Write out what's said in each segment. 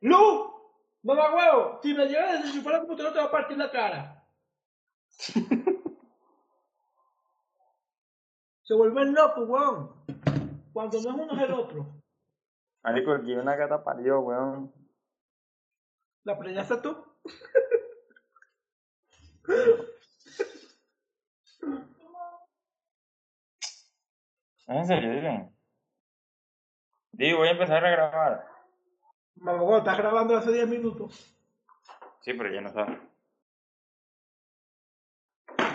¡Lu! ¡Mamá huevo! Si me llevas a desenchufar la computadora te va a partir la cara. Se vuelven locos, weón. Cuando no es uno es el otro. Marico, aquí una gata parió, weón. ¿La preñaste tú? En serio. Digo, voy a empezar a grabar. Mamá estás grabando hace 10 minutos. Sí, pero ya no sabe.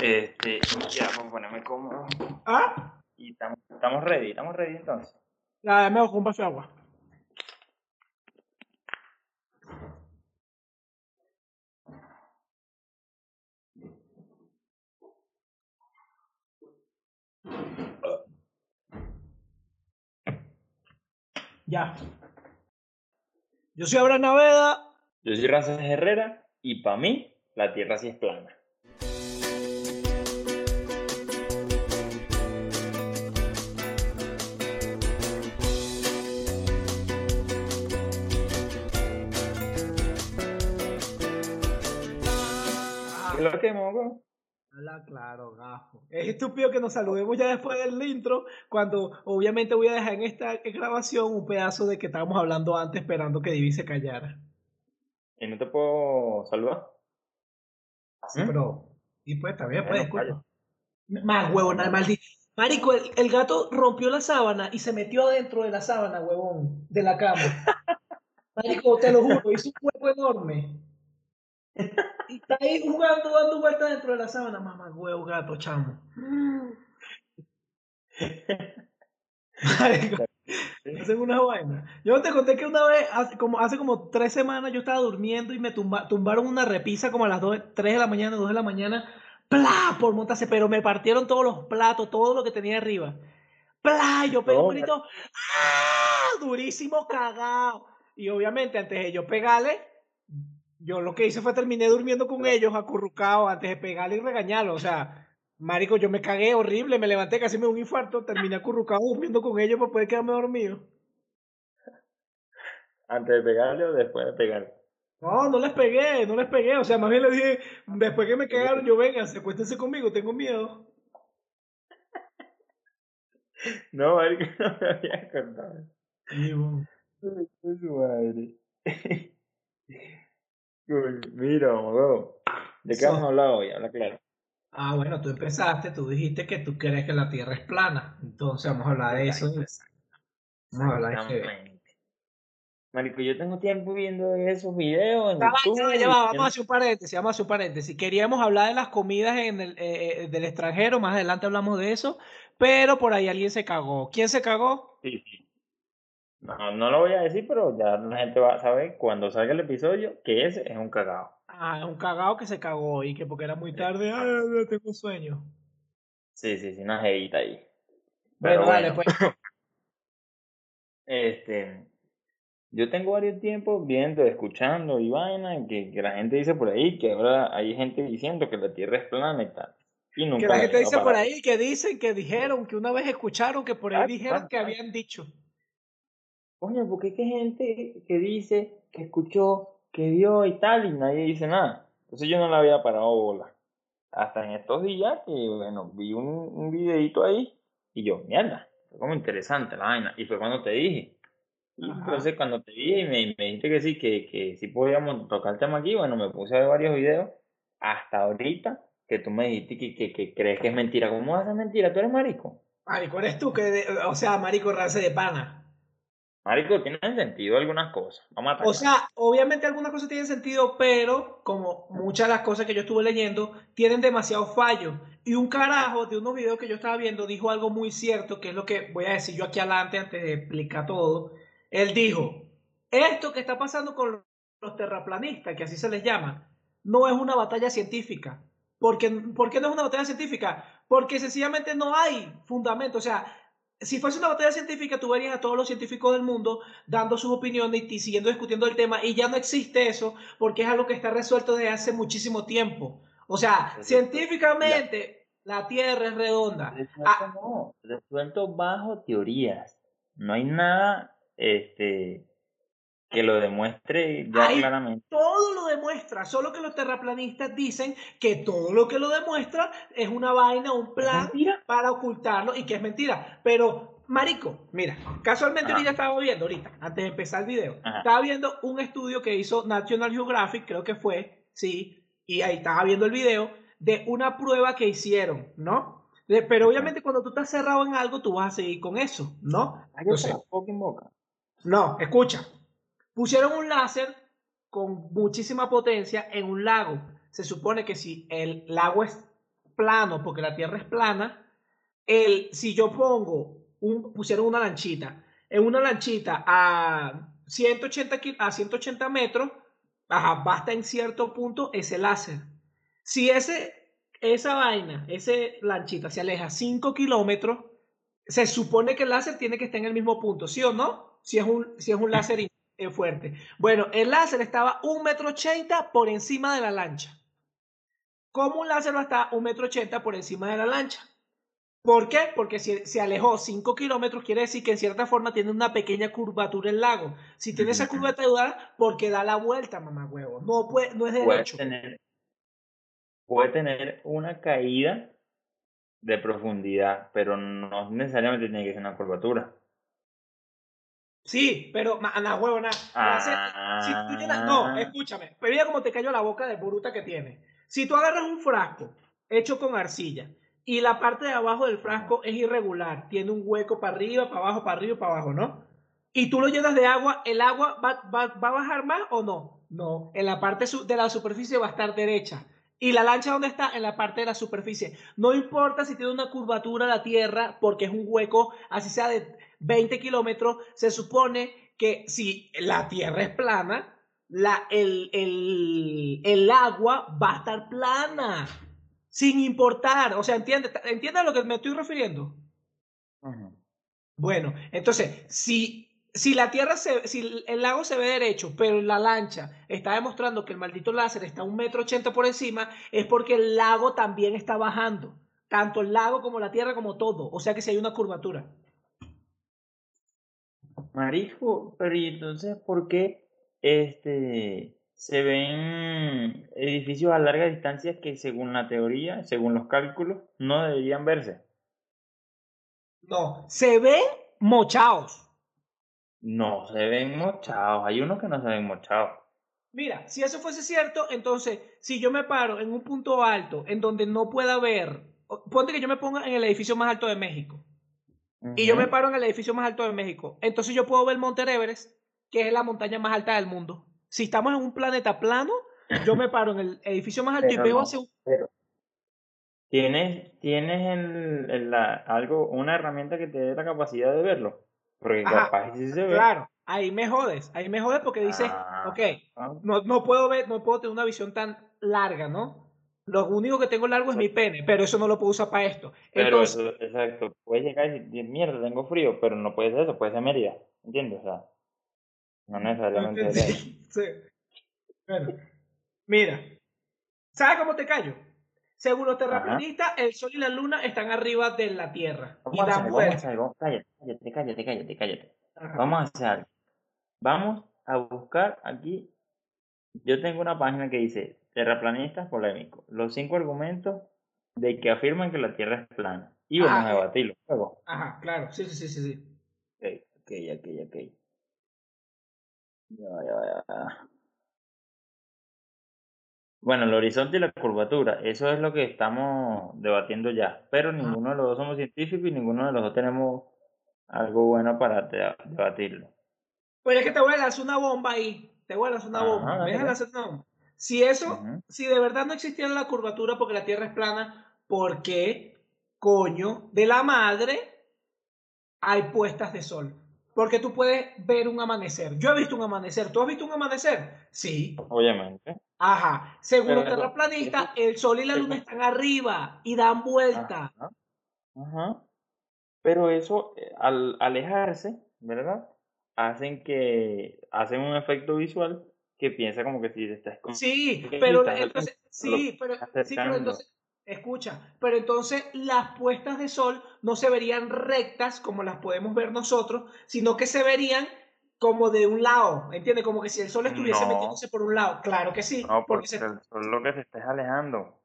Este, ya, vamos a ponerme cómodo. ¿Ah? Y estamos, estamos ready, estamos ready entonces. Ya, me hago un vaso de agua. Ya. Yo soy Abraham Naveda. Yo soy Rances Herrera y para mí la tierra sí es plana. ¿Qué es lo que mogo? Habla claro, gafo. Es estúpido que nos saludemos ya después del intro, cuando obviamente voy a dejar en esta grabación un pedazo de que estábamos hablando antes esperando que Divi se callara. ¿Y no te puedo saludar? Así, ¿Mm? pero. Y pues también, pues, Bueno, disculpa. Más huevón, nada más. Marico, el, el gato rompió la sábana y se metió adentro de la sábana, huevón, de la cama. Marico, te lo juro, hizo un hueco enorme. Y está ahí jugando, dando vueltas dentro de la sábana. Mamá, huevo, gato, chamo. Hacen una vaina. Yo te conté que una vez, hace como, hace como tres semanas, yo estaba durmiendo y me tumba- tumbaron una repisa como a las 2, 3 de la mañana, 2 de la mañana. ¡Plá! Por montarse, pero me partieron todos los platos, todo lo que tenía arriba. ¡Plá! Y yo pegué un grito. ¡Ah! Durísimo, cagado. Y obviamente, antes de yo pegarle, yo lo que hice fue terminé durmiendo con ellos, acurrucado, antes de pegarle y regañarlo. O sea, marico, yo me cagué horrible, me levanté, casi me dio un infarto, terminé acurrucado durmiendo con ellos para poder quedarme dormido. ¿Antes de pegarle o después de pegarle? No, no les pegué, no les pegué. O sea, más bien les dije, después que me cagaron, yo venga, acuéstense conmigo, tengo miedo. No, marico, no me había contado. Y, bueno, madre. Mira. ¿De qué So- hemos hablado hoy? Habla claro. Ah, bueno, tú empezaste, tú dijiste que tú crees que la Tierra es plana. Entonces vamos a hablar de eso. Vamos a hablar de. Exactamente. Marico, yo tengo tiempo viendo esos videos en va, YouTube. ya va, ya va, vamos a hacer un paréntesis, vamos a hacer un paréntesis. Queríamos hablar de las comidas en el, eh, eh, del extranjero, más adelante hablamos de eso, pero por ahí alguien se cagó. ¿Quién se cagó? Sí, sí. No, no lo voy a decir, pero ya la gente va a saber cuando salga el episodio que ese es un cagado. Ah, es un cagado que se cagó y que porque era muy tarde, ah, tengo sueño. Sí, sí, sí, una jevita ahí. Bueno, Pero bueno. pues. Este, yo tengo varios tiempos viendo, escuchando y vaina, que, que la gente dice por ahí que ahora hay gente diciendo que la Tierra es plana y tal. Y nunca Que la gente dice por ahí, que dicen, que dijeron, que una vez escucharon, que por ahí Ah, dijeron ah, que habían dicho. Coño, porque que hay gente que dice, que escuchó, que vio y tal, y nadie dice nada. Entonces yo no le había parado bola. Hasta en estos días que, bueno, vi un, un videito ahí y yo, mierda, fue como interesante la vaina. Y fue cuando te dije. Y entonces cuando te dije y me, me dijiste que sí, que, que sí podíamos tocar el tema aquí, bueno, me puse a ver varios videos hasta ahorita que tú me dijiste que, que, que crees que es mentira. ¿Cómo vas a ser mentira? ¿Tú eres marico? Marico, eres tú que, de- o sea, marico, race de pana. Marico, tiene sentido algunas cosas. Vamos a O sea, obviamente algunas cosas tienen sentido, pero como muchas de las cosas que yo estuve leyendo tienen demasiado fallo. Y un carajo de unos videos que yo estaba viendo dijo algo muy cierto, que es lo que voy a decir yo aquí adelante antes de explicar todo. Él dijo, esto que está pasando con los terraplanistas, que así se les llama, no es una batalla científica. Porque, ¿Por qué no es una batalla científica? Porque sencillamente no hay fundamento. O sea, si fuese una batalla científica, tú verías a todos los científicos del mundo dando sus opiniones y siguiendo discutiendo el tema, y ya no existe eso porque es algo que está resuelto desde hace muchísimo tiempo. O sea, científicamente la Tierra es redonda. Resuelto Ah. no, resuelto bajo teorías. No hay nada este, que lo demuestre ya Ahí claramente. Todo lo demuestra, solo que los terraplanistas dicen que todo lo que lo demuestra es una vaina, un ¿Es plan para ocultarlo y que es mentira. Pero, marico, mira, casualmente Ajá. ahorita estaba viendo, ahorita, antes de empezar el video, Ajá. estaba viendo un estudio que hizo National Geographic, creo que fue, sí, y ahí estaba viendo el video de una prueba que hicieron, ¿no? De- pero obviamente cuando tú estás cerrado en algo, tú vas a seguir con eso, ¿no? Entonces, no, escucha. Pusieron un láser con muchísima potencia en un lago. Se supone que si el lago es plano, porque la Tierra es plana, el, si yo pongo, un, pusieron una lanchita, en una lanchita a 180, ki- a 180 metros, ajá, basta en cierto punto ese láser. Si ese, esa vaina, ese lanchita se aleja 5 kilómetros, se supone que el láser tiene que estar en el mismo punto, ¿sí o no? Si es un, si es un láser eh, fuerte. Bueno, el láser estaba un metro ochenta por encima de la lancha. ¿Cómo un láser va a estar un metro ochenta por encima de la lancha? ¿Por qué? Porque si se alejó 5 kilómetros, quiere decir que en cierta forma tiene una pequeña curvatura el lago. Si tiene esa curvatura, porque da la vuelta, mamá huevo. No, puede, no es Puede derecho. tener, puede tener una caída de profundidad, pero no necesariamente tiene que ser una curvatura. Sí, pero, ma- na huevo, na. Láser- Si tú llenas- no, Ah, escúchame. Pero mira cómo te cayó la boca de bruta que tiene. Si tú agarras un frasco hecho con arcilla y la parte de abajo del frasco es irregular, tiene un hueco para arriba, para abajo, para arriba, para abajo, ¿no? Y tú lo llenas de agua, ¿el agua va, va- va a bajar más o no? No, en la parte de la superficie va a estar derecha. ¿Y la lancha dónde está? En la parte de la superficie. No importa si tiene una curvatura la tierra, porque es un hueco, así sea de 20 kilómetros, se supone que si la tierra es plana, la, el, el, el agua va a estar plana, sin importar. O sea, ¿entiendes? ¿Entiendes a lo que me estoy refiriendo? Bueno, entonces, si, si la tierra se, si el lago se ve derecho, pero la lancha está demostrando que el maldito láser está a un metro ochenta por encima, es porque el lago también está bajando. Tanto el lago como la tierra, como todo. O sea que si hay una curvatura. Marico, pero ¿y entonces por qué este, se ven edificios a larga distancia que según la teoría, según los cálculos, no deberían verse? No, se ven mochados. No se ven mochados, hay unos que no se ven mochados. Mira, si eso fuese cierto, entonces, si yo me paro en un punto alto en donde no pueda ver, ponte que yo me ponga en el edificio más alto de México, y yo me paro en el edificio más alto de México, entonces yo puedo ver Monte Everest, que es la montaña más alta del mundo. Si estamos en un planeta plano, yo me paro en el edificio más alto y veo no, hacia un... pero ¿tienes, tienes la- algo, una herramienta que te dé la capacidad de verlo? Porque Ajá, capaz sí se ve. Claro, ahí me jodes, ahí me jodes porque dices, Ah, ok, ah, no, no puedo ver, no puedo tener una visión tan larga, ¿no? Lo único que tengo largo es mi pene, pero eso no lo puedo usar para esto. Pero Entonces, eso, exacto, puedes llegar y decir, mierda, tengo frío, pero no puede ser eso, puede ser Mérida, ¿entiendes? O sea, no necesariamente. Sí, sí. Bueno, mira, ¿sabes cómo te callo? Según los terraplanistas, el sol y la luna están arriba de la Tierra y Vamos a dan hacer, vamos a vueltas. cállate, cállate, cállate, cállate, cállate. Ajá. Vamos a hacer algo. Vamos a buscar aquí, yo tengo una página que dice, terraplanistas polémicos, los cinco argumentos de que afirman que la Tierra es plana. Y vamos Ah, a debatirlo luego. Ajá, claro, sí, sí, sí, sí. sí. Ok, ok, ok, ok. Ya, ya, ya. Bueno, el horizonte y la curvatura, eso es lo que estamos debatiendo ya, pero ninguno de los dos somos científicos y ninguno de los dos tenemos algo bueno para debatirlo. Pero es que te voy a lanzar una bomba ahí. Te voy a lanzar una Ajá, bomba. pues. lanzar una bomba. Si eso, si de verdad no existiera la curvatura porque la Tierra es plana, ¿por qué, coño, de la madre hay puestas de sol? Porque tú puedes ver un amanecer. Yo he visto un amanecer. ¿Tú has visto un amanecer? Sí. Obviamente. Ajá. Según los terraplanistas, el sol y la luna están arriba y dan vuelta. Ajá. Ajá. Pero eso, eh, al alejarse, ¿verdad? Hacen que, hacen un efecto visual que piensa como que si te estás con- Sí, pero entonces, sí, pero, sí, pero entonces, escucha, pero entonces las puestas de sol no se verían rectas como las podemos ver nosotros, sino que se verían como de un lado, ¿entiendes? Como que si el sol estuviese No. metiéndose por un lado. Claro que sí. No, porque porque se- el sol lo que se está es alejando.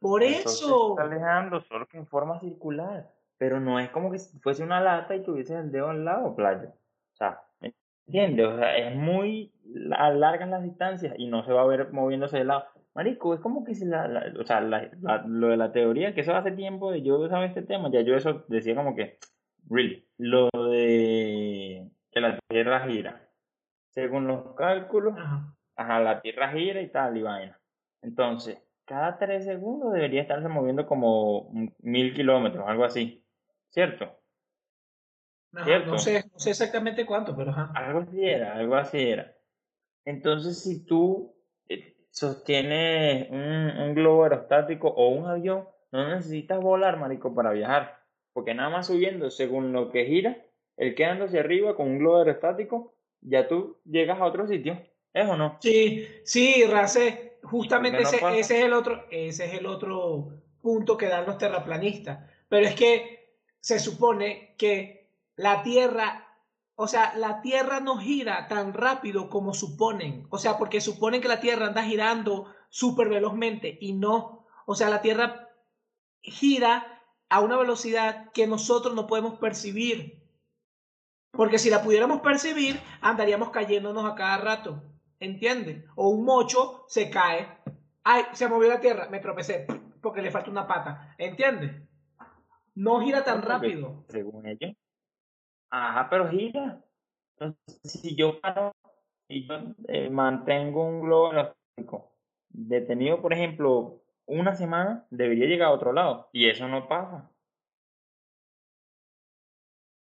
por El sol se eso. está alejando, solo que en forma circular. Pero no es como que fuese una lata y tuvieses el dedo al lado, playo. O sea, ¿me entiendes? O sea, es muy la- largas las distancias y no se va a ver moviéndose de lado. Marico, es como que si la, la- o sea, la- la- lo de la teoría, que eso hace tiempo de yo saber este tema, ya yo eso decía como que, really, lo de que la Tierra gira. Según los cálculos, Ajá. Ajá, la Tierra gira y tal, y vaina. Entonces, cada tres segundos debería estarse moviendo como mil kilómetros, algo así. ¿Cierto? Ajá, Cierto. No sé, no sé exactamente cuánto, pero ajá. Algo así era, algo así era. Entonces, si tú eh, sostienes un, un globo aerostático o un avión, no necesitas volar, marico, para viajar. Porque nada más subiendo según lo que gira, el quedando hacia arriba con un globo aerostático, ya tú llegas a otro sitio. ¿Es o no? Sí, sí, Racé, justamente ese es el otro, ese es el otro punto que dan los terraplanistas. Pero es que se supone que la Tierra, o sea, la Tierra no gira tan rápido como suponen. O sea, porque suponen que la Tierra anda girando súper velozmente y no. O sea, la Tierra gira a una velocidad que nosotros no podemos percibir. Porque si la pudiéramos percibir, andaríamos cayéndonos a cada rato. ¿Entiendes? O un mocho se cae. Ay, se movió la tierra, me tropecé porque le falta una pata. ¿Entiendes? No gira tan rápido. Según ellos. Ajá, pero gira. Entonces, si yo paro y yo eh, mantengo un globo aerostático detenido, por ejemplo, una semana, debería llegar a otro lado. Y eso no pasa.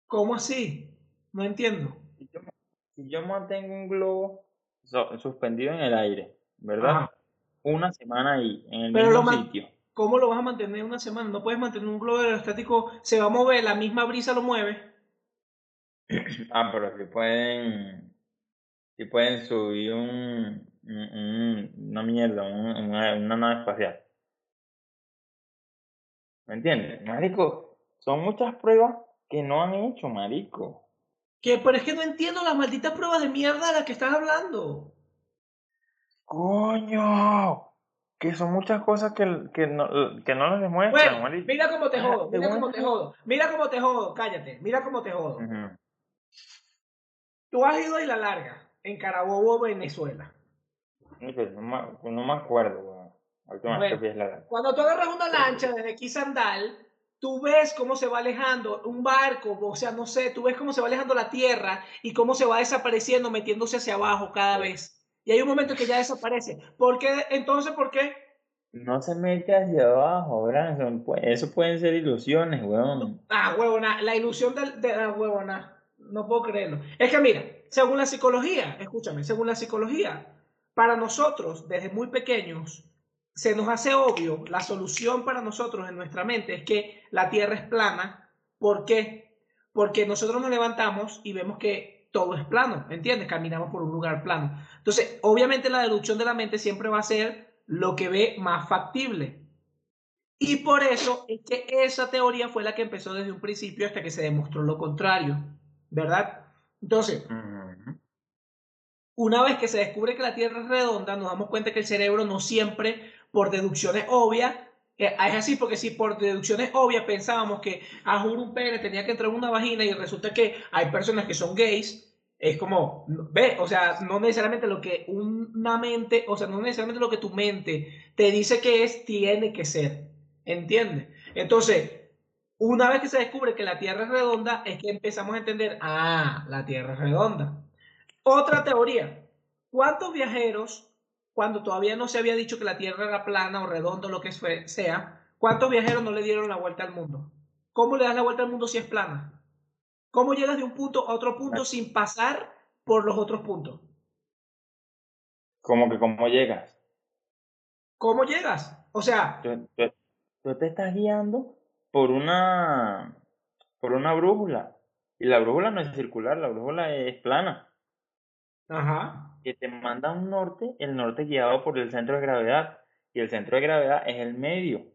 ¿Cómo así? No entiendo. Si yo, si yo mantengo un globo so- suspendido en el aire, ¿verdad? Ajá. Una semana ahí, en el Pero mismo sitio. ¿Cómo lo vas a mantener una semana? No puedes mantener un globo aerostático, se va a mover, la misma brisa lo mueve. Ah, pero si pueden, si pueden subir un, un- un- una mierda, un- una, una nave espacial. ¿Me entiendes? Marico, son muchas pruebas que no han hecho, marico. Que, pero es que no entiendo las malditas pruebas de mierda de las que estás hablando. ¡Coño! Que son muchas cosas que, que no, que no nos demuestran, Bueno, marico. mira cómo te jodo, mira cómo te jodo, mira cómo te jodo, cállate, mira cómo te jodo. Ujú. Tú has ido a la larga, en Carabobo, Venezuela. No sé, no me, no me acuerdo, Bueno. Cuando tú agarras una lancha desde Quisandal, tú ves cómo se va alejando un barco, o sea, no sé, tú ves cómo se va alejando la tierra y cómo se va desapareciendo, metiéndose hacia abajo cada vez. Y hay un momento que ya desaparece. ¿Por qué? Entonces, ¿por qué? No se mete hacia abajo, Branson. Eso pueden ser ilusiones, weón. Ah, huevona, la ilusión del- de, la huevona. No puedo creerlo. Es que mira, según la psicología, escúchame, según la psicología, para nosotros, desde muy pequeños, se nos hace obvio, la solución para nosotros en nuestra mente es que la Tierra es plana. ¿Por qué? Porque nosotros nos levantamos y vemos que todo es plano, ¿entiendes? Caminamos por un lugar plano. Entonces, obviamente la deducción de la mente siempre va a ser lo que ve más factible. Y por eso es que esa teoría fue la que empezó desde un principio hasta que se demostró lo contrario, ¿verdad? Entonces, una vez que se descubre que la Tierra es redonda, nos damos cuenta que el cerebro no siempre, por deducciones obvias, eh, es así, porque si por deducciones obvias pensábamos que a juro un pene tenía que entrar en una vagina y resulta que hay personas que son gays, es como, ve, o sea, no necesariamente lo que una mente, o sea, no necesariamente lo que tu mente te dice que es, tiene que ser, ¿entiendes? Entonces, una vez que se descubre que la Tierra es redonda, es que empezamos a entender, ah, la Tierra es redonda. Otra teoría. ¿Cuántos viajeros, cuando todavía no se había dicho que la Tierra era plana o redonda o lo que sea, cuántos viajeros no le dieron la vuelta al mundo? ¿Cómo le das la vuelta al mundo si es plana? ¿Cómo llegas de un punto a otro punto sin pasar por los otros puntos? Como que cómo llegas. ¿Cómo llegas? O sea, Tú, tú- tú te estás guiando por una por una brújula. Y la brújula no es circular, la brújula es plana. ajá. Que te manda un norte, el norte guiado por el centro de gravedad. Y el centro de gravedad es el medio.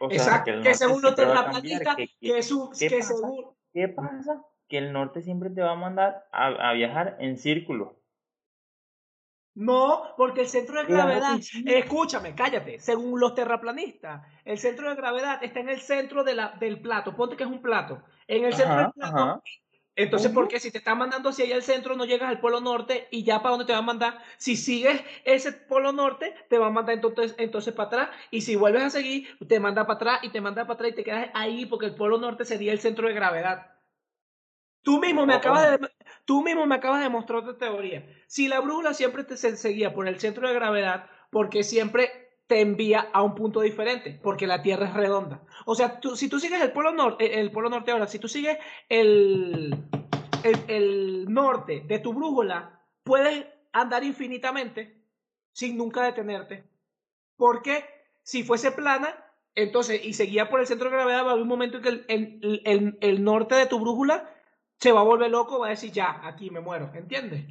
O sea, Exacto, el que norte según los siempre va a cambiar. terraplanistas, ¿Qué, qué- que, su- qué que pasa? según, qué pasa que el norte siempre te va a mandar a, a viajar en círculo. No, porque el centro de gravedad, escúchame, cállate, según los terraplanistas, el centro de gravedad está en el centro de la, del plato, ponte que es un plato, en el centro del plato, ajá. entonces. ¿por qué si te están mandando hacia allá al centro no llegas al polo norte y ya para dónde te van a mandar? Si sigues ese polo norte, te van a mandar entonces, entonces para atrás y si vuelves a seguir, te manda para atrás y te manda para atrás y te quedas ahí porque el polo norte sería el centro de gravedad. Tú mismo me No, acabas coño. de, tú mismo me acabas de demostrar tu teoría. Si la brújula siempre te se- seguía por el centro de gravedad, porque siempre te envía a un punto diferente, porque la Tierra es redonda. O sea, tú- si tú sigues el polo norte, el polo norte ahora, si tú sigues el, el, el norte de tu brújula, puedes andar infinitamente sin nunca detenerte. Porque si fuese plana, entonces, y seguía por el centro de gravedad, va a haber un momento en que el, el- el- el norte de tu brújula se va a volver loco, va a decir, ya, aquí me muero, ¿entiendes?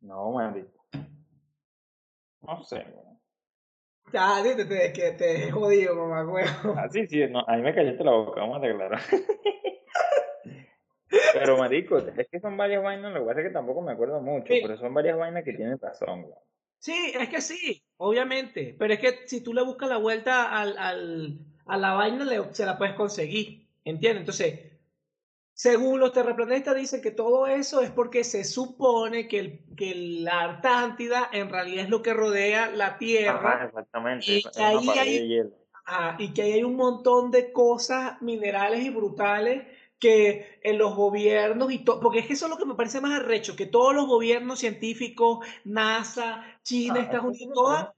No, marico. No sé, weón. Ya, te, te, que te he jodido, mamá, huevo. Ah, sí, sí, no, a mí me callaste la boca, vamos a aclarar. Pero, marico, es que son varias vainas, lo que pasa es que tampoco me acuerdo mucho, Sí. pero son varias vainas que tienen razón, weón. Sí, es que sí, obviamente. Pero es que si tú le buscas la vuelta al, al- a la vaina, le- se la puedes conseguir. ¿Entiendes? Entonces, según los terraplanistas dicen que todo eso es porque se supone que, el- que la Antártida en realidad es lo que rodea la Tierra. Ajá, exactamente, y que ahí hay- de hielo. Ah, y que ahí hay un montón de cosas minerales y brutales que en los gobiernos y todo, porque es que eso es lo que me parece más arrecho, que todos los gobiernos científicos, NASA, China, Ah, Estados Unidos, todas.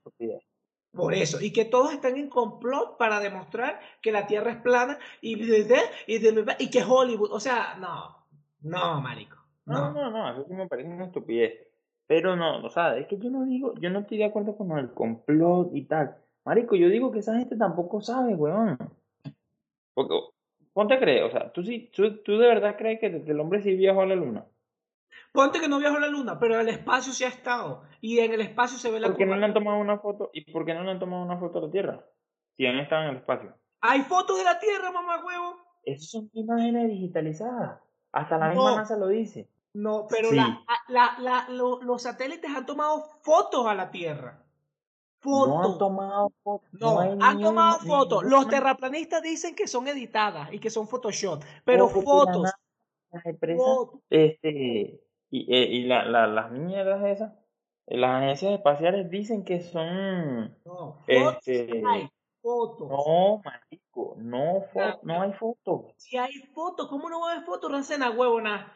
Por eso, y que todos están en complot para demostrar que la Tierra es plana y, y, y que Hollywood, o sea, no, no, marico, No, no. no, no, eso sí me parece una estupidez. Pero no, o sea, es que yo no digo, yo no estoy de acuerdo con el complot y tal. Marico, yo digo que esa gente tampoco sabe, weón. Porque, ponte a creer, o sea, tú sí, tú, tú de verdad crees que el hombre sí viajó a la luna. Ponte que no viajó a la luna, pero el espacio sí ha estado, y en el espacio se ve la ¿Por qué no le han tomado una foto? ¿Y por qué no le han tomado una foto a la Tierra? Si han estado en el espacio. Hay fotos de la Tierra, mamá huevo. Esas son imágenes digitalizadas. Hasta la misma No. NASA lo dice. No, pero Sí. la, la- la- lo- los satélites han tomado fotos a la Tierra. No han Fotos. tomado fotos. No, han ni tomado fotos. ni Los terraplanistas dicen que son editadas y que son Photoshop, pero fotos, las empresas, este, y, eh, y la, la- las mierdas esas, eh, las agencias espaciales dicen que son, No, este, hay, fotos. no, marico, no, fo- no hay fotos. Si hay fotos, ¿cómo no va a haber fotos, Rancena, huevona?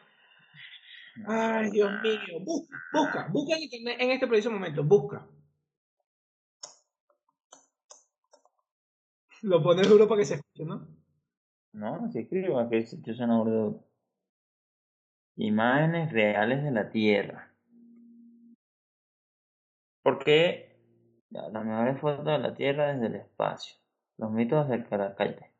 Ay, Dios mío. Busca, busca, busca en internet en este preciso momento, busca. Lo pones duro para que se escuche, ¿no? No, si escribo que yo una gorda. Imágenes reales de la Tierra. ¿Por qué la- las mejores fotos de la Tierra desde el espacio? Los mitos acerca de la calle.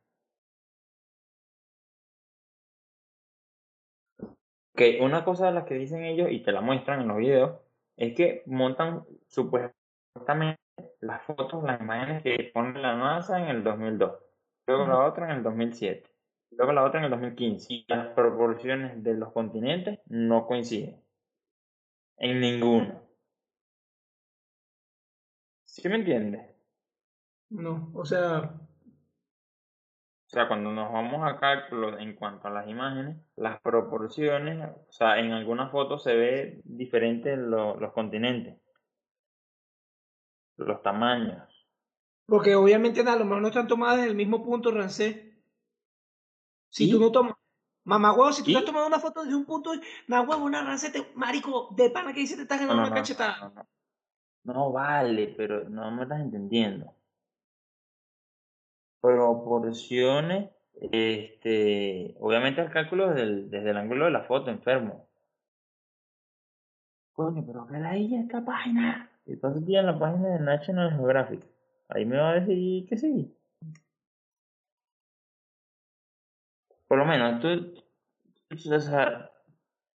Que una cosa de las que dicen ellos y te la muestran en los videos es que montan supuestamente las fotos, las imágenes que pone la NASA en el 2002, luego la otra en el 2007, luego la otra en el 2015 y las proporciones de los continentes no coinciden en ninguno. ¿Sí me entiendes? No, o sea, O sea, cuando nos vamos a cálculos en cuanto a las imágenes, las proporciones, o sea, en algunas fotos se ve diferente lo- los continentes, los tamaños. porque obviamente a lo mejor no están tomadas en el mismo punto, Rancé. Si ¿Y? tú no tomas. Mamá huevo, si tú ¿Y? te has tomado una foto desde un punto, na huevo, una Rancé, te- marico, de pana que dice te estás No, ganando no, una no, cachetada. no, no. No vale, pero no me estás entendiendo. Proporciones, este, obviamente el cálculo desde el, desde el ángulo de la foto, enfermo. Coño, pero que la ella esta página. Y paso el día en la página de National Geographic. Ahí me va a decir que sí. Por lo menos, tú, tú, o sea,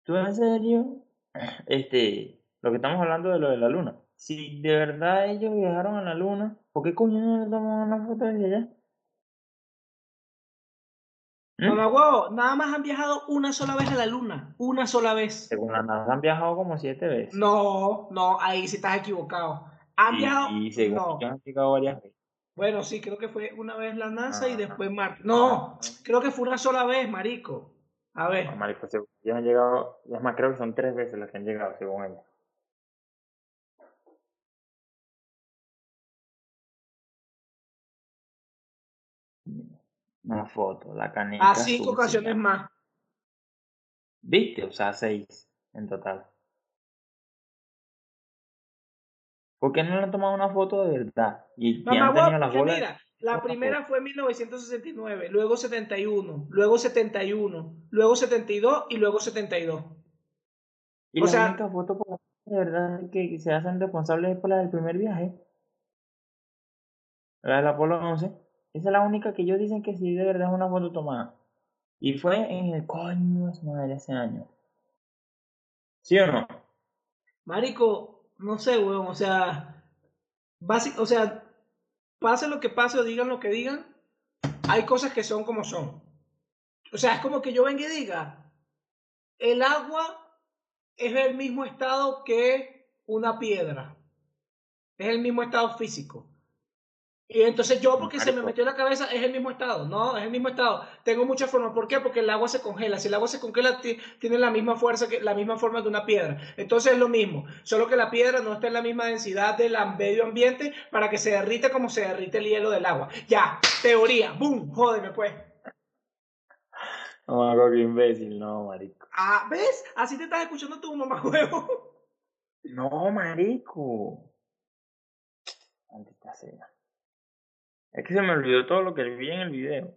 tú en serio, este, lo que estamos hablando de lo de la luna. Si de verdad ellos viajaron a la luna, ¿por qué coño no le toman una foto desde allá? ¿Mm? Mamá huevo, nada más han viajado una sola vez a la luna. Una sola vez. Según la NASA han viajado como siete veces. No, no, ahí sí estás equivocado. Han y, viajado. y según no. ellos han llegado varias veces. Bueno, sí, creo que fue una vez la NASA y Ah. después Marte. No, creo que fue una sola vez, marico. A ver. No, marico, ellos han llegado, es más, creo que son tres veces las que han llegado, según ellos. Una foto, la canica. A cinco azul, ocasiones más. ¿Viste? O sea, seis en total. ¿Por qué no le han tomado una foto de verdad? Y, Mamá han tenido las bolas. mira, la primera fue en 1969, luego 71, luego 71, luego 72 y luego 72. Y o la sea- única foto por la de verdad que se hacen responsables es por la del primer viaje. La del Apolo 11. Esa es la única que ellos dicen que sí de verdad es una foto tomada. Y fue en el coño de su madre ese año. ¿Sí o no? Marico, no sé, weón, o sea, o sea, pase lo que pase o digan lo que digan, hay cosas que son como son. O sea, es como que yo venga y diga, el agua es el mismo estado que una piedra. Es el mismo estado físico. Y entonces yo, porque se me metió en la cabeza, es el mismo estado. No, es el mismo estado. Tengo muchas formas. ¿Por qué? Porque el agua se congela. Si el agua se congela, ti- tiene la misma fuerza, que la misma forma de una piedra. Entonces es lo mismo. Solo que la piedra no está en la misma densidad del medio ambiente para que se derrita como se derrite el hielo del agua. Ya, teoría. ¡Boom! Jódeme, pues. No, hago que imbécil, no, marico. Ah, ¿ves? Así te estás escuchando tu mamá huevo. No, marico. Maldita sea. Es que se me olvidó todo lo que vi en el video.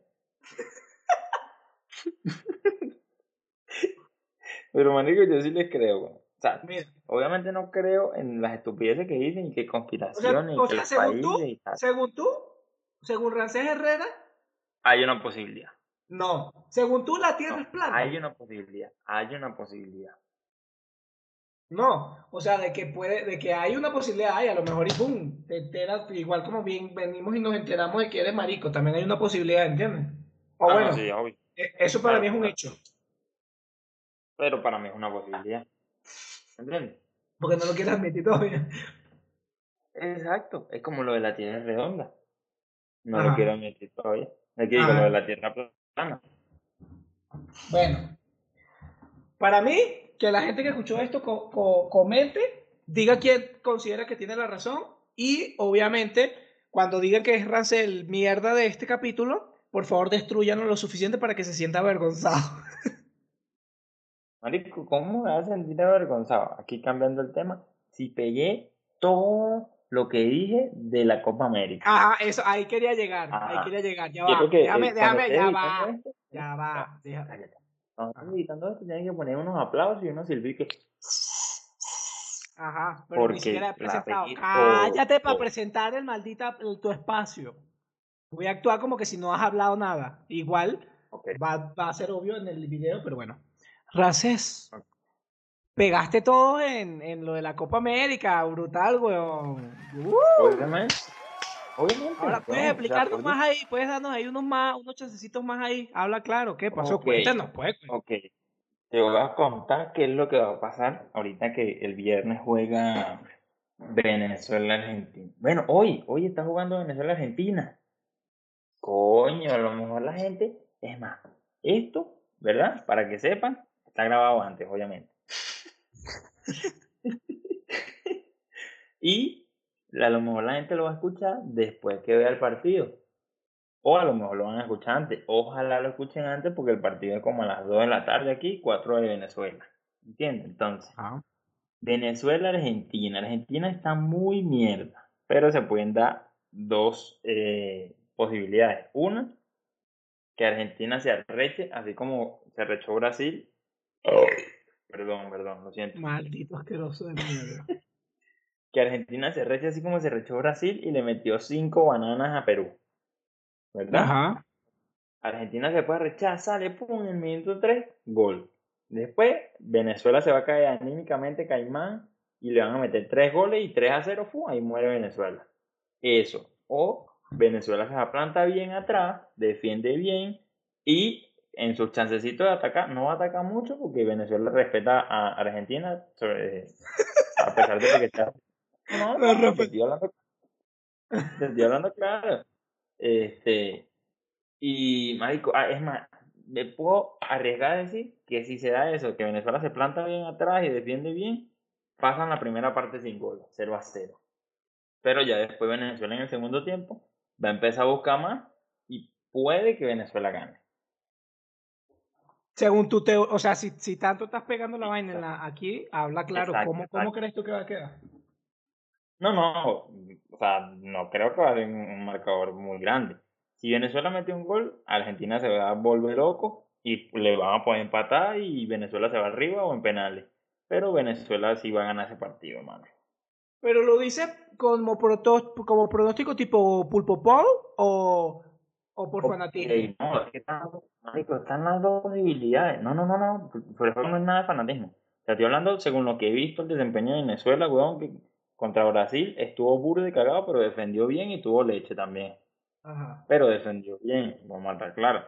Pero, marico, yo sí les creo, güey. O sea, Mira, obviamente no creo en las estupideces que dicen y que conspiraciones o y que sea, los según tú, y tal. según tú, según Rancés Herrera, Hay una posibilidad. no. Según tú, la Tierra No, es plana. hay una posibilidad. Hay una posibilidad. No, o sea, de que puede, de que hay una posibilidad, hay, a lo mejor y pum, te enteras, igual como bien venimos y nos enteramos de que eres marico, también hay una posibilidad, ¿entiendes? O Ah, no, bueno, sí, obvio. e- eso para mí es un hecho, Pero para mí es una posibilidad. ¿Entiendes? porque no lo quieres admitir todavía. Exacto. Es como lo de la Tierra redonda. No Ajá. lo quiero admitir todavía. Que digo, lo de la Tierra plana. Bueno, para mí, que la gente que escuchó esto co- co- comente, diga quién considera que tiene la razón y obviamente cuando digan que es Rancel mierda de este capítulo, por favor destruyanlo lo suficiente para que se sienta avergonzado. Marico, ¿cómo me vas a sentir avergonzado? Aquí cambiando el tema. Si pegué todo lo que dije de la Copa América. Ajá, eso, ahí quería llegar, ahí quería llegar, ya va. Déjame, eh, déjame, estés ya va, ya va. cállate. Cuando estés editando esto, tienes que poner unos aplausos y unos silbidos que... Ajá, pero Porque ni siquiera he presentado. Cállate para presentar el maldita el- tu espacio. Voy a actuar como que si no has hablado nada. Igual va, va a ser obvio en el video, pero bueno. Races, pegaste todo en, en lo de la Copa América, brutal, weón. Uh, Obviamente. Ahora, ¿puedes o sea, explicarnos por más ahí? ¿Puedes darnos ahí unos más, unos chancecitos más ahí? Habla claro, ¿qué pasó? Ok. Cuéntanos, pues. Ok. Te voy a contar qué es lo que va a pasar ahorita que el viernes juega Venezuela-Argentina. Bueno, hoy, hoy está jugando Venezuela-Argentina. Coño, a lo mejor la gente, es más, esto, ¿verdad? Para que sepan, está grabado antes, obviamente. y a lo mejor la gente lo va a escuchar después que vea el partido. O a lo mejor lo van a escuchar antes. Ojalá lo escuchen antes porque el partido es como a las 2 de la tarde aquí, 4 de Venezuela. ¿Entiendes? Entonces, Venezuela, Argentina. Argentina está muy mierda, pero se pueden dar dos eh, posibilidades. Una, que Argentina se arreche, así como se arrechó Brasil. Perdón, perdón, lo siento. Maldito asqueroso de mierda. Que Argentina se arreche así como se arrechó Brasil y le metió cinco bananas a Perú. ¿Verdad? Ajá. Argentina se puede arrechar, sale, pum, en el minuto 3, gol. Después, Venezuela se va a caer anímicamente Caimán y le van a meter 3 goles y 3 a 0, pum, ahí muere Venezuela. Eso. O Venezuela se planta bien atrás, defiende bien y en sus chancecitos de atacar, no va a atacar mucho porque Venezuela respeta a Argentina, a pesar de que está... No, no, te estoy hablando, te estoy hablando claro. Este, y, marico, ah, es más, me puedo arriesgar a decir que si se da eso, que Venezuela se planta bien atrás y defiende bien, pasan la primera parte sin gol, 0 a 0. Pero ya después Venezuela en el segundo tiempo va a empezar a buscar más y puede que Venezuela gane. Según tú te, o sea, si, si tanto estás pegando la vaina en la, aquí, habla claro, ¿cómo, ¿cómo crees tú que va a quedar? No, no, o sea, no creo que va a haber un marcador muy grande. Si Venezuela mete un gol, Argentina se va a volver loco y le van a poder empatar y Venezuela se va arriba o en penales. Pero Venezuela sí va a ganar ese partido, mano. ¿Pero lo dice como, como pronóstico tipo pulpo Paul o, o por fanatismo? no, es que están, están las dos debilidades. No, no, no, no. Por eso no es nada de fanatismo. O sea, estoy hablando según lo que he visto el desempeño de Venezuela, weón, que contra Brasil estuvo burro de cagado, pero defendió bien y tuvo leche también. Pero defendió bien, vamos a estar claro.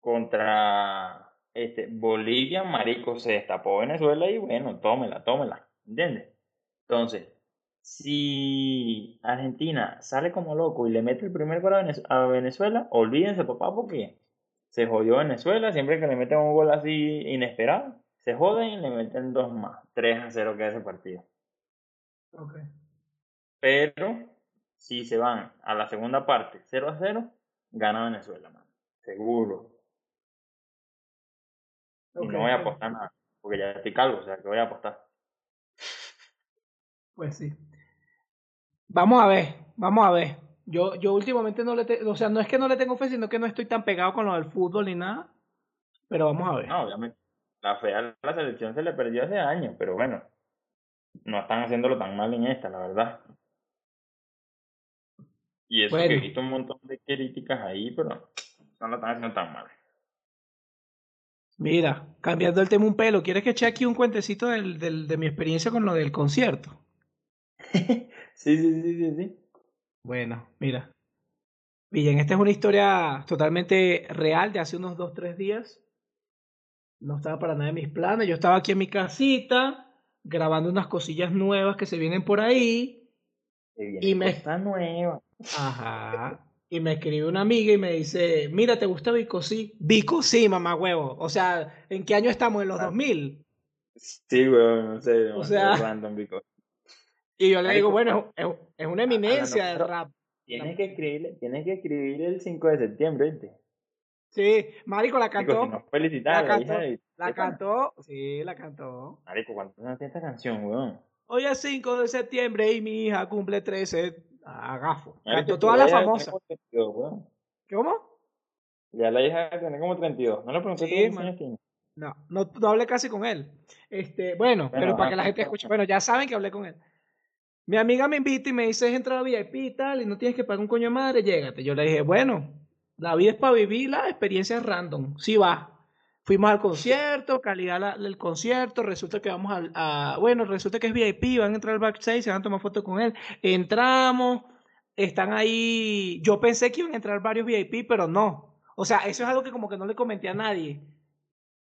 Contra este, Bolivia, Marico, se destapó Venezuela y bueno, tómela, tómela. ¿Entiendes? Entonces, si Argentina sale como loco y le mete el primer gol a Venezuela, olvídense, papá, porque se jodió Venezuela. Siempre que le meten un gol así inesperado, se joden y le meten dos más. 3 a 0 que ese partido. Okay. Pero si se van a la segunda parte 0 a 0, gana Venezuela. Seguro. y no voy a apostar nada, porque ya estoy calvo, o sea que voy a apostar. Pues sí. Vamos a ver, vamos a ver. Yo, yo últimamente no le tengo, o sea, no es que no le tengo fe, sino que no estoy tan pegado con lo del fútbol ni nada. Pero vamos a ver. No, obviamente. La fe a la selección se le perdió hace años, pero bueno, no están haciéndolo tan mal en esta, la verdad. Y eso que he visto un montón de críticas ahí, pero no lo están haciendo tan mal. Mira, cambiando el tema un pelo, ¿quieres que eche aquí un cuentecito del, del, de mi experiencia con lo del concierto? sí, sí, sí, sí, sí. Bueno, mira. Bien, esta es una historia totalmente real de hace unos dos, tres días. No estaba para nada en mis planes. Yo estaba aquí en mi casita grabando unas cosillas nuevas que se vienen por ahí. y me está nueva. Ajá. Y me escribe una amiga y me dice, mira, ¿te gusta Vico? Sí. Vico, sí, mamá huevo. O sea, ¿en qué año estamos? ¿En los 2000? Ah. Sí, huevo, no sé. O sea, random Vico. Y yo le digo, bueno, es, es una eminencia del rap. Tienes que, escribir, tienes que escribir el 5 de septiembre, ¿viste? Sí, Marico la cantó. Digo, la cantó, la cantó, sí, la cantó. Marico, ¿cuánto tiene esta canción, weón? Hoy es 5 de septiembre y mi hija cumple 13 a gafo. Cantó todas las famosas. ¿Cómo? Ya la hija tiene como 32. No le pregunté sí, años tiene. No, no, no, hablé casi con él. Este, bueno, pero para que la gente escuche. Bueno, ya saben que hablé con él. Mi amiga me invita y me dice, es entrada VIP y tal, y no tienes que pagar un coño de madre, llégate. Yo le dije, bueno, la vida es para vivir la experiencia random. Sí va. Fuimos al concierto, calidad del concierto, resulta que vamos a, bueno, resulta que es VIP, van a entrar al backstage, se van a tomar fotos con él. Entramos, están ahí, yo pensé que iban a entrar varios VIP, pero no. O sea, eso es algo que como que no le comenté a nadie.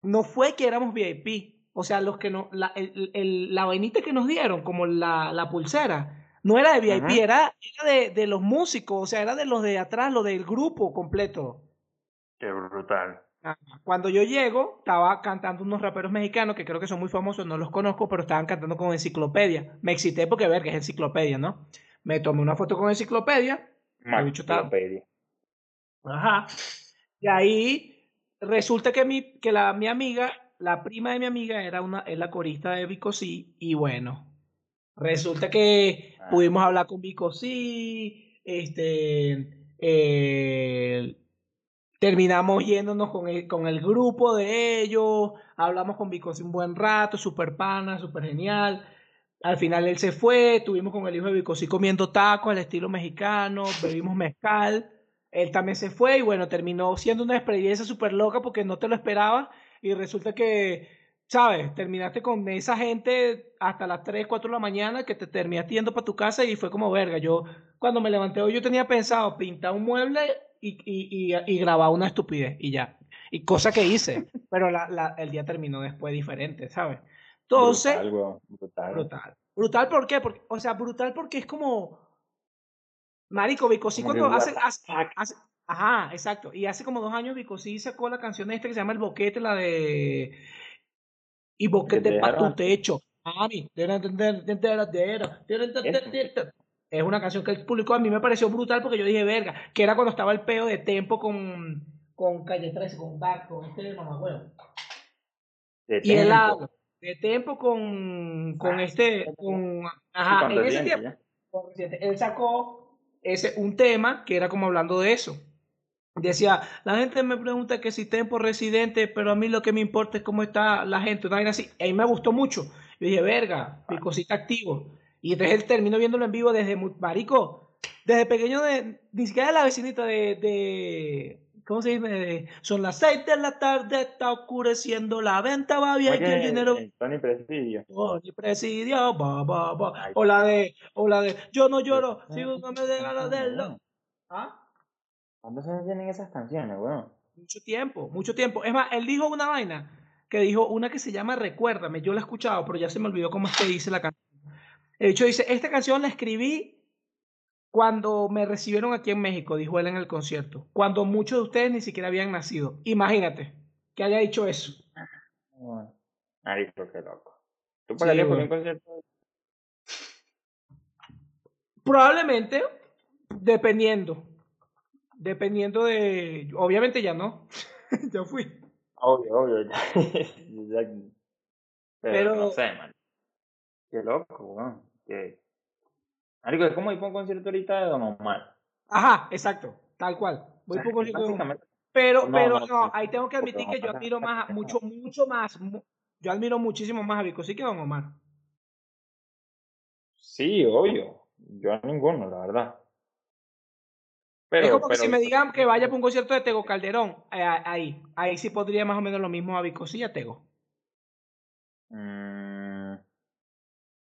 No fue que éramos VIP. O sea, los que no, la, el, la vainita que nos dieron, como la, la pulsera, no era de VIP, era, era de, de, los músicos, o sea, era de los de atrás, lo del grupo completo. Qué brutal. Cuando yo llego, estaba cantando unos raperos mexicanos que creo que son muy famosos, no los conozco, pero estaban cantando con enciclopedia. Me excité porque ver que es enciclopedia, ¿no? Me tomé una foto con enciclopedia. Enciclopedia. Ajá. Y ahí resulta que mi, que la, mi amiga, la prima de mi amiga, era una, es la corista de Vicosí. Y bueno, resulta que ah. pudimos hablar con Vicosí. Este. Eh, terminamos yéndonos con el, con el grupo de ellos, hablamos con Vicosí un buen rato, súper pana, súper genial. Al final él se fue, estuvimos con el hijo de Vicosí comiendo tacos al estilo mexicano, bebimos mezcal, él también se fue y bueno, terminó siendo una experiencia súper loca porque no te lo esperabas y resulta que, ¿sabes? Terminaste con esa gente hasta las 3, 4 de la mañana que te terminaste yendo para tu casa y fue como verga. Yo cuando me levanté hoy yo tenía pensado pintar un mueble y, y, y, grabar una estupidez y ya. Y cosa que hice, pero la, la, el día terminó después diferente, ¿sabes? Entonces, Brutal, weón, brutal. brutal. Brutal, ¿por qué? Porque, o sea, brutal porque es como, marico, Vico sí Como que cuando hace, hace, ajá, exacto, y hace como dos años Vico sí sacó la canción esta que se llama El Boquete, la de, y Que te boquete pa' dejaron tu techo, mami, es una canción que él publicó, a mí me pareció brutal porque yo dije, verga, que era cuando estaba el peo de Tempo con, con Calle 13, con Dark, con este mamagüevo. Y él tempo. habla de Tempo con, con Ah, este, con, ajá, en ese tiempo, él sacó ese, un tema que era como hablando de eso. Decía, la gente me pregunta que si Tempo Residente, pero a mí lo que me importa es cómo está la gente, una vaina así. Y ahí me gustó mucho. Yo dije, verga, mi cosita activo. Y entonces él terminó viéndolo en vivo desde, marico, desde pequeño, de, ni siquiera de la vecinita de, de ¿cómo se dice? Son las seis de la tarde, está oscureciendo, la venta va bien y el Oye, dinero Tony Presidio. Tony Presidio, ba, ba. Ay. O la de, o la de, yo no lloro, Ah, si no me de ganas de. ¿Ah? ¿Cuántos años tienen esas canciones, weón? Mucho tiempo, mucho tiempo. Es más, él dijo una vaina, que dijo una que se llama Recuérdame. Yo la he escuchado, pero ya se me olvidó cómo es que dice la canción. El dicho dice, esta canción la escribí cuando me recibieron aquí en México, dijo él en el concierto. Cuando muchos de ustedes ni siquiera habían nacido. Imagínate que haya dicho eso. Bueno, Marico, qué loco. ¿Tú Sí, pagarías por un concierto? Probablemente, dependiendo. Dependiendo de. Obviamente ya no. ya fui. Obvio, obvio. ya- Pero, Pero- no sé, man. Qué loco, weón. Que... Marico, es como ir por un concierto ahorita de Don Omar. Ajá, exacto. Tal cual. Voy por concierto de- básicamente, Pero, No, pero no, ahí tengo que admitir que yo admiro más, mucho, mucho más. Yo admiro muchísimo más a Vico sí que a Don Omar. Sí, obvio. Yo a ninguno, la verdad. Pero, es como que si me digan que vaya por un concierto de Tego Calderón, eh, ahí, ahí sí podría más o menos lo mismo a Vico sí y a Tego. Mm,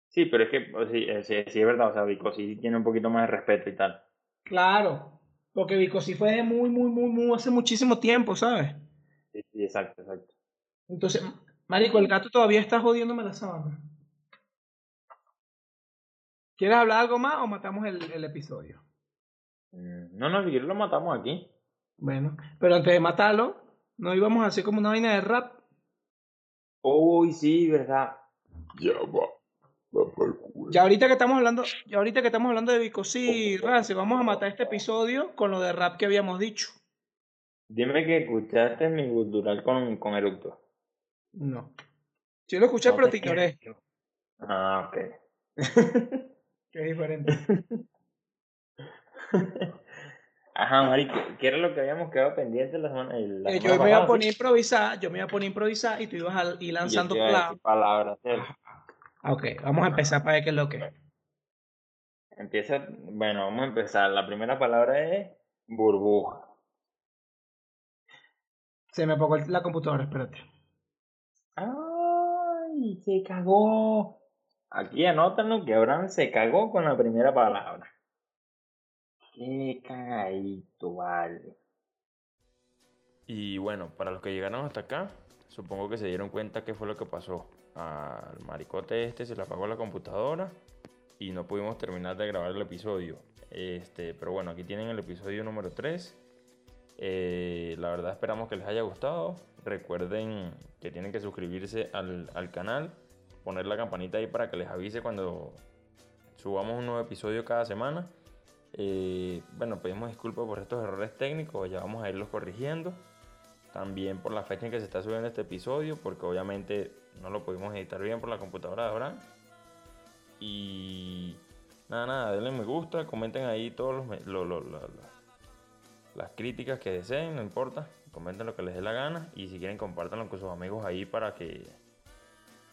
sí, pero es que pues, sí, eh, sí, sí es verdad, o sea, Vico sí tiene un poquito más de respeto y tal. Claro, porque Vico sí fue de muy, muy, muy, muy, hace muchísimo tiempo, ¿sabes? Sí, sí, exacto, exacto. Entonces, Marico, el gato todavía está jodiéndome la sábana. ¿Quieres hablar algo más o matamos el, el episodio? Mm, No, no, si quieres lo matamos aquí. Bueno, pero antes de matarlo, no íbamos a hacer como una vaina de rap. Uy, sí, verdad. Ya va. Va por culo. Ya ahorita que estamos hablando, ya ahorita que estamos hablando de Vico sí, Rance, vamos a matar este episodio con lo de rap que habíamos dicho. Dime que escuchaste mi cultural con, con Eructo. No. Sí lo escuché, No pero te te ignoré, Ah, ok. que es diferente. Ajá, marico, ¿qué era lo que habíamos quedado pendiente la semana, la Eh, semana yo me iba a pasada, poner a sí? improvisar, yo me iba a poner a improvisar y tú ibas a ir lanzando palabras, Ok, vamos a empezar para ver qué es lo que es. Empieza, bueno, vamos a empezar. La primera palabra es burbuja. Se me apagó la computadora, espérate. ¡Ay! Se cagó. Aquí anótalo que Abraham se cagó con la primera palabra. Qué cagadito, vale. Y bueno, para los que llegaron hasta acá, supongo que se dieron cuenta qué fue lo que pasó. Al maricote este se le apagó la computadora y no pudimos terminar de grabar el episodio. Este, pero bueno, aquí tienen el episodio número 3. Eh, la verdad esperamos que les haya gustado. Recuerden que tienen que suscribirse al, al canal, poner la campanita ahí para que les avise cuando subamos un nuevo episodio cada semana. Eh, bueno, pedimos disculpas por estos errores técnicos, ya vamos a irlos corrigiendo. También por la fecha en que se está subiendo este episodio, porque obviamente no lo pudimos editar bien por la computadora de Abraham. Y nada, nada, denle me gusta, comenten ahí todos los, las críticas que deseen, no importa, comenten lo que les dé la gana y si quieren compártanlo con sus amigos ahí para que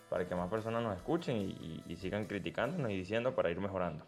para que más personas nos escuchen y, y- y sigan criticándonos y diciendo para ir mejorando.